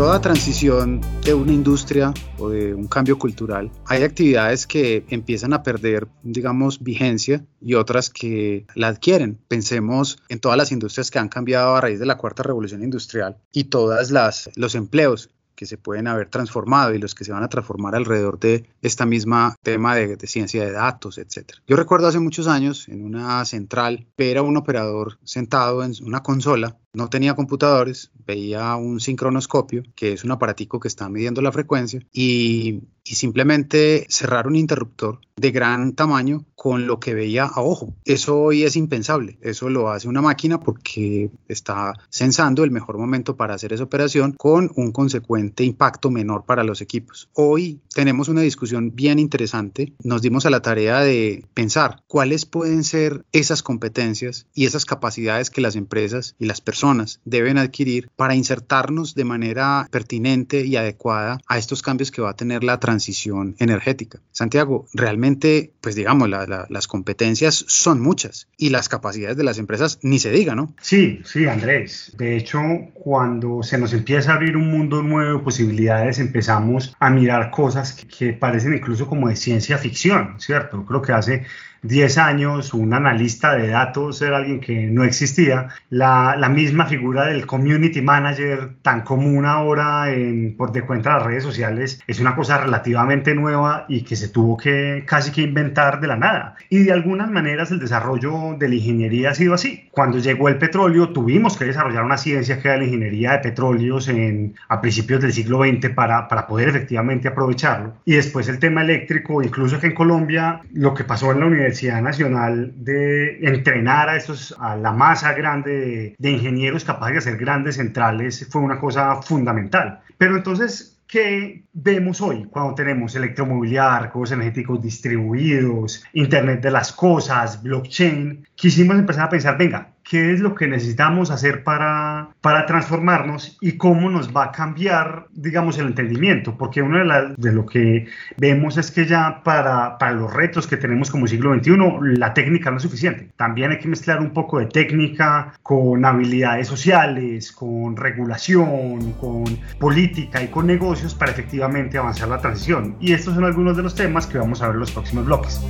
Toda transición de una industria o de un cambio cultural, hay actividades que empiezan a perder, digamos, vigencia y otras que la adquieren. Pensemos en todas las industrias que han cambiado a raíz de la cuarta revolución industrial y todas las los empleos que se pueden haber transformado y los que se van a transformar alrededor de esta misma tema de, ciencia de datos, etc. Yo recuerdo hace muchos años en una central ver a un operador sentado en una consola no tenía computadores, veía un sincronoscopio, que es un aparatico que está midiendo la frecuencia, y, y, simplemente cerrar un interruptor de gran tamaño con lo que veía a ojo. Eso hoy es impensable, eso lo hace una máquina porque está sensando el mejor momento para hacer esa operación con un consecuente impacto menor para los equipos. Hoy tenemos una discusión bien interesante, nos dimos a la tarea de pensar cuáles pueden ser esas competencias y esas capacidades que las empresas y las personas deben adquirir para insertarnos de manera pertinente y adecuada a estos cambios que va a tener la transición energética. Santiago, realmente, pues digamos, las competencias son muchas y las capacidades de las empresas ni se diga, ¿no? Sí, sí, Andrés. De hecho, cuando se nos empieza a abrir un mundo nuevo de posibilidades, empezamos a mirar cosas que, que parecen incluso como de ciencia ficción, ¿cierto? Creo que hace 10 años un analista de datos era alguien que no existía. La, la, misma figura del community manager tan común ahora en, por de cuenta de las redes sociales es una cosa relativamente nueva y que se tuvo que casi que inventar de la nada. Y de algunas maneras el desarrollo de la ingeniería ha sido así. Cuando llegó el petróleo tuvimos que desarrollar una ciencia que era la ingeniería de petróleos en, a principios del siglo XX para, para poder efectivamente aprovecharlo. Y después el tema eléctrico, incluso que en Colombia lo que pasó en la universidad Universidad Nacional de entrenar a, esos, a la masa grande de, ingenieros capaces de hacer grandes centrales fue una cosa fundamental. Pero entonces, ¿qué vemos hoy cuando tenemos electromovilidad, recursos energéticos distribuidos, Internet de las cosas, blockchain? Quisimos empezar a pensar, venga, qué es lo que necesitamos hacer para, para transformarnos y cómo nos va a cambiar, digamos, el entendimiento, porque uno de, de lo que vemos es que ya para, para los retos que tenemos como siglo XXI, la técnica no es suficiente. También hay que mezclar un poco de técnica con habilidades sociales, con regulación, con política y con negocios para efectivamente avanzar la transición. Y estos son algunos de los temas que vamos a ver en los próximos bloques.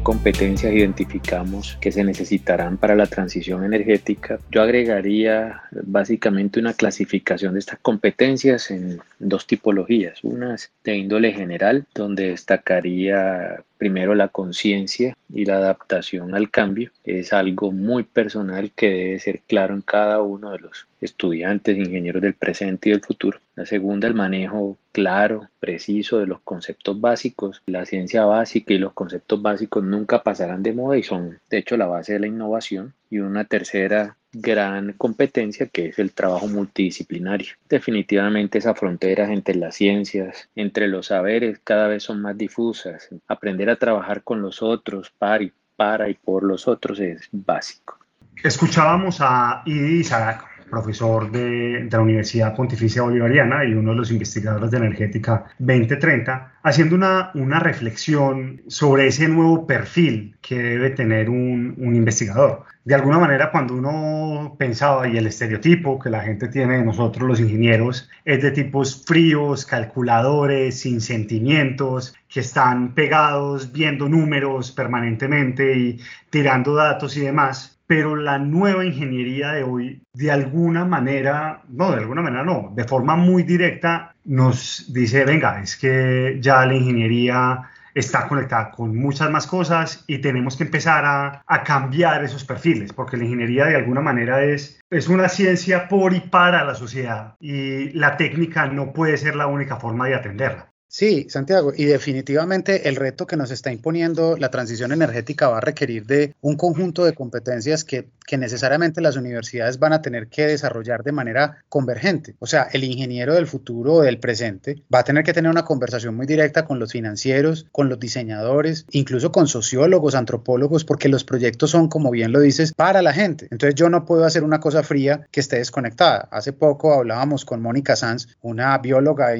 Competencias identificamos que se necesitarán para la transición energética. Yo agregaría básicamente una clasificación de estas competencias en dos tipologías. Unas de índole general, donde destacaría primero la conciencia y la adaptación al cambio. Es algo muy personal que debe ser claro en cada uno de los estudiantes, ingenieros del presente y del futuro. La segunda, el manejo claro, preciso de los conceptos básicos. La ciencia básica y los conceptos básicos nunca pasarán de moda y son, de hecho, la base de la innovación. Y una tercera gran competencia que es el trabajo multidisciplinario. Definitivamente esas fronteras entre las ciencias, entre los saberes cada vez son más difusas. Aprender a trabajar con los otros, para y, para y por los otros es básico. Escuchábamos a Idi Isaac, profesor de, de, la Universidad Pontificia Bolivariana y uno de los investigadores de Energética 2030, haciendo una, una reflexión sobre ese nuevo perfil que debe tener un, investigador. De alguna manera, cuando uno pensaba, y el estereotipo que la gente tiene de nosotros los ingenieros, es de tipos fríos, calculadores, sin sentimientos, que están pegados viendo números permanentemente y tirando datos y demás. Pero la nueva ingeniería de hoy, de alguna manera, no, de alguna manera no, de forma muy directa, nos dice, venga, es que ya la ingeniería está conectada con muchas más cosas y tenemos que empezar a, a, cambiar esos perfiles, porque la ingeniería de alguna manera es, es una ciencia por y para la sociedad y la técnica no puede ser la única forma de atenderla. Sí, Santiago, y definitivamente el reto que nos está imponiendo la transición energética va a requerir de un conjunto de competencias que, que, necesariamente las universidades van a tener que desarrollar de manera convergente. O sea, el ingeniero del futuro o del presente va a tener que tener una conversación muy directa con los financieros, con los diseñadores, incluso con sociólogos, antropólogos, porque los proyectos son, como bien lo dices, para la gente. Entonces yo no puedo hacer una cosa fría que esté desconectada. Hace poco hablábamos con Mónica Sanz, una bióloga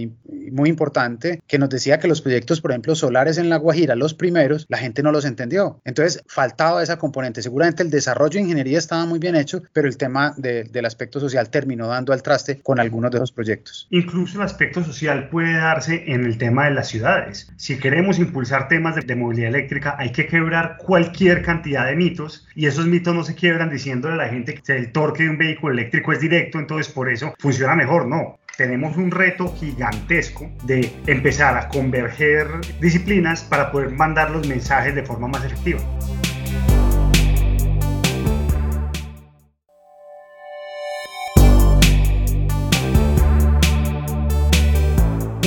muy importante que nos decía que los proyectos, por ejemplo, solares en La Guajira, los primeros, la gente no los entendió. Entonces, faltaba esa componente. Seguramente el desarrollo de ingeniería estaba muy bien hecho, pero el tema del aspecto social terminó dando al traste con algunos de esos proyectos. Incluso el aspecto social puede darse en el tema de las ciudades. Si queremos impulsar temas de, de movilidad eléctrica, hay que quebrar cualquier cantidad de mitos y esos mitos no se quiebran diciéndole a la gente que el torque de un vehículo eléctrico es directo, entonces por eso funciona mejor. No, tenemos un reto gigantesco de empezar a converger disciplinas para poder mandar los mensajes de forma más efectiva.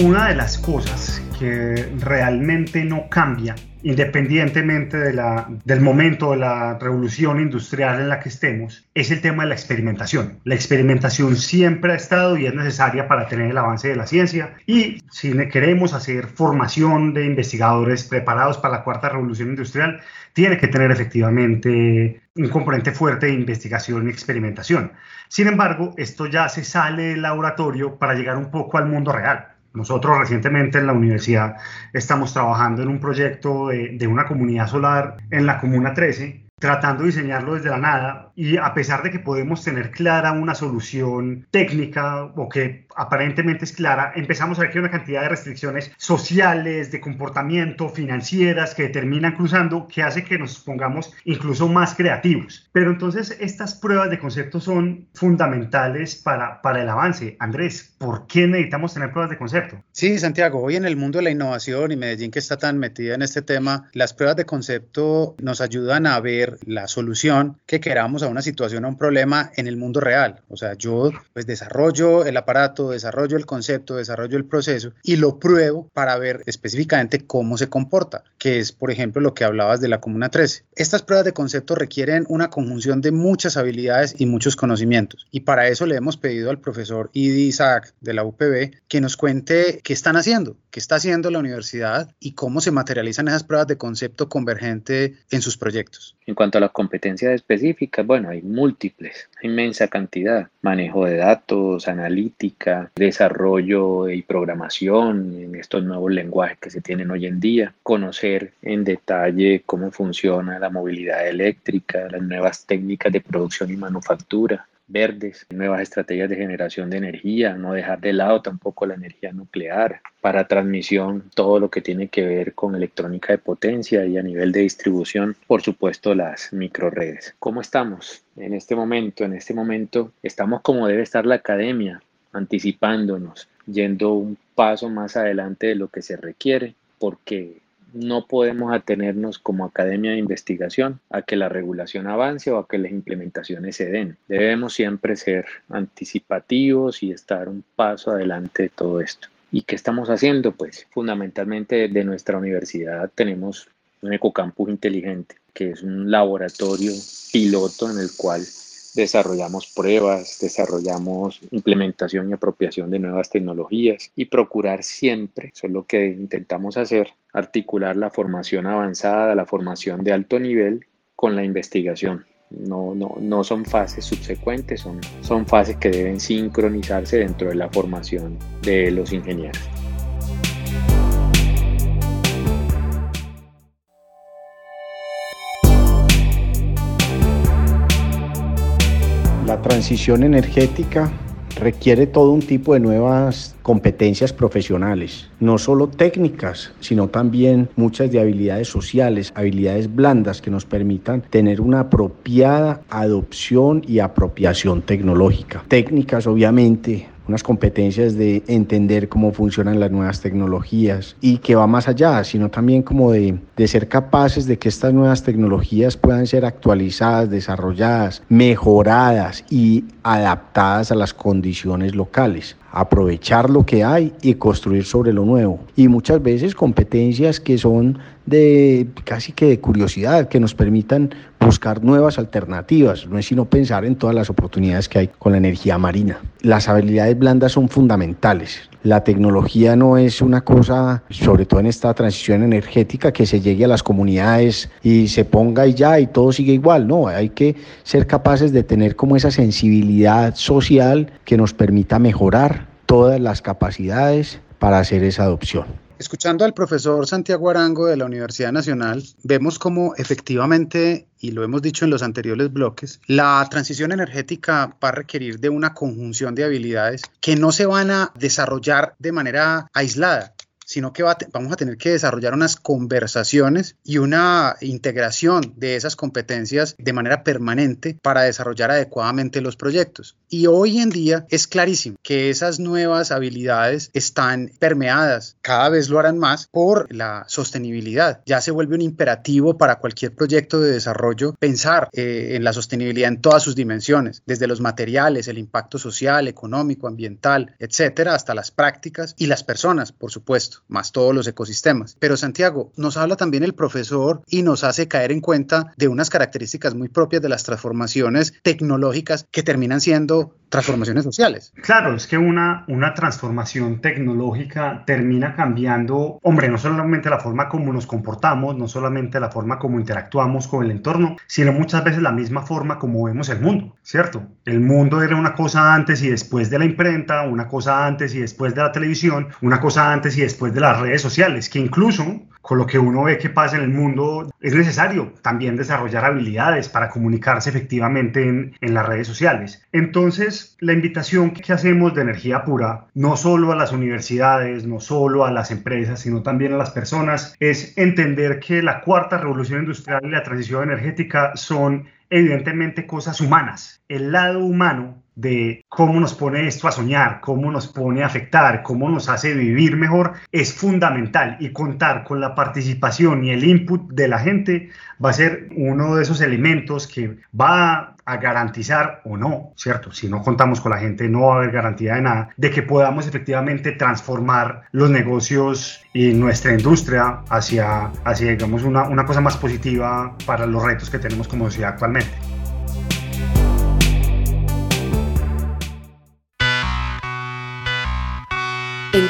Una de las cosas que realmente no cambia independientemente de la, del momento de la revolución industrial en la que estemos, es el tema de la experimentación. La experimentación siempre ha estado y es necesaria para tener el avance de la ciencia y si queremos hacer formación de investigadores preparados para la cuarta revolución industrial, tiene que tener efectivamente un componente fuerte de investigación y experimentación. Sin embargo, esto ya se sale del laboratorio para llegar un poco al mundo real. Nosotros recientemente en la universidad estamos trabajando en un proyecto de, una comunidad solar en la Comuna 13 tratando de diseñarlo desde la nada y a pesar de que podemos tener clara una solución técnica o que aparentemente es clara, empezamos a ver que hay una cantidad de restricciones sociales, de comportamiento, financieras que terminan cruzando, que hace que nos pongamos incluso más creativos. Pero entonces estas pruebas de concepto son fundamentales para, para el avance. Andrés, ¿por qué necesitamos tener pruebas de concepto? Sí, Santiago, hoy en el mundo de la innovación y Medellín que está tan metida en este tema, las pruebas de concepto nos ayudan a ver la solución que queramos a una situación, a un problema en el mundo real. O sea, yo pues desarrollo el aparato, desarrollo el concepto, desarrollo el proceso y lo pruebo para ver específicamente cómo se comporta, que es, por ejemplo, lo que hablabas de la Comuna 13. Estas pruebas de concepto requieren una conjunción de muchas habilidades y muchos conocimientos. Y para eso le hemos pedido al profesor Idi Isaac de la UPB que nos cuente qué están haciendo, qué está haciendo la universidad y cómo se materializan esas pruebas de concepto convergente en sus proyectos. En cuanto a las competencias específicas, bueno, hay múltiples, inmensa cantidad. Manejo de datos, analítica, desarrollo y programación en estos nuevos lenguajes que se tienen hoy en día. Conocer en detalle cómo funciona la movilidad eléctrica, las nuevas técnicas de producción y manufactura verdes, nuevas estrategias de generación de energía, no dejar de lado tampoco la energía nuclear, para transmisión todo lo que tiene que ver con electrónica de potencia y a nivel de distribución, por supuesto las microredes. ¿Cómo estamos en este momento? En este momento estamos como debe estar la academia, anticipándonos, yendo un paso más adelante de lo que se requiere, porque no podemos atenernos como academia de investigación a que la regulación avance o a que las implementaciones se den. Debemos siempre ser anticipativos y estar un paso adelante de todo esto. ¿Y qué estamos haciendo? Pues fundamentalmente de nuestra universidad tenemos un ecocampus inteligente, que es un laboratorio piloto en el cual desarrollamos pruebas, desarrollamos implementación y apropiación de nuevas tecnologías y procurar siempre, eso es lo que intentamos hacer, articular la formación avanzada, la formación de alto nivel con la investigación. No, no, no son fases subsecuentes, son, son fases que deben sincronizarse dentro de la formación de los ingenieros. Transición energética requiere todo un tipo de nuevas competencias profesionales, no solo técnicas, sino también muchas de habilidades sociales, habilidades blandas que nos permitan tener una apropiada adopción y apropiación tecnológica. Técnicas, obviamente, unas competencias de entender cómo funcionan las nuevas tecnologías y que va más allá, sino también como de, de ser capaces de que estas nuevas tecnologías puedan ser actualizadas, desarrolladas, mejoradas y adaptadas a las condiciones locales. Aprovechar lo que hay y construir sobre lo nuevo. Y muchas veces competencias que son de casi que de curiosidad, que nos permitan buscar nuevas alternativas, no es sino pensar en todas las oportunidades que hay con la energía marina. Las habilidades blandas son fundamentales. La tecnología no es una cosa, sobre todo en esta transición energética, que se llegue a las comunidades y se ponga y ya y todo sigue igual. No, hay que ser capaces de tener como esa sensibilidad social que nos permita mejorar todas las capacidades para hacer esa adopción. Escuchando al profesor Santiago Arango de la Universidad Nacional, vemos cómo efectivamente, y lo hemos dicho en los anteriores bloques, la transición energética va a requerir de una conjunción de habilidades que no se van a desarrollar de manera aislada, sino que vamos a tener que desarrollar unas conversaciones y una integración de esas competencias de manera permanente para desarrollar adecuadamente los proyectos. Y hoy en día es clarísimo que esas nuevas habilidades están permeadas, cada vez lo harán más, por la sostenibilidad. Ya se vuelve un imperativo para cualquier proyecto de desarrollo pensar eh, en la sostenibilidad en todas sus dimensiones, desde los materiales, el impacto social, económico, ambiental, etcétera, hasta las prácticas y las personas, por supuesto más todos los ecosistemas. Pero Santiago, nos habla también el profesor y nos hace caer en cuenta de unas características muy propias de las transformaciones tecnológicas que terminan siendo transformaciones sociales. Claro, es que una, una transformación tecnológica termina cambiando, hombre, no solamente la forma como nos comportamos, no solamente la forma como interactuamos con el entorno, sino muchas veces la misma forma como vemos el mundo, ¿cierto? El mundo era una cosa antes y después de la imprenta, una cosa antes y después de la televisión, una cosa antes y después de las redes sociales, que incluso con lo que uno ve que pasa en el mundo, es necesario también desarrollar habilidades para comunicarse efectivamente en, en, las redes sociales. Entonces, la invitación que hacemos de energía pura, no solo a las universidades, no solo a las empresas, sino también a las personas, es entender que la cuarta revolución industrial y la transición energética son evidentemente cosas humanas. El lado humano de cómo nos pone esto a soñar, cómo nos pone a afectar, cómo nos hace vivir mejor, es fundamental y contar con la participación y el input de la gente va a ser uno de esos elementos que va a garantizar o no, ¿cierto? Si no contamos con la gente no va a haber garantía de nada, de que podamos efectivamente transformar los negocios y nuestra industria hacia, hacia digamos, una, una cosa más positiva para los retos que tenemos como sociedad actualmente.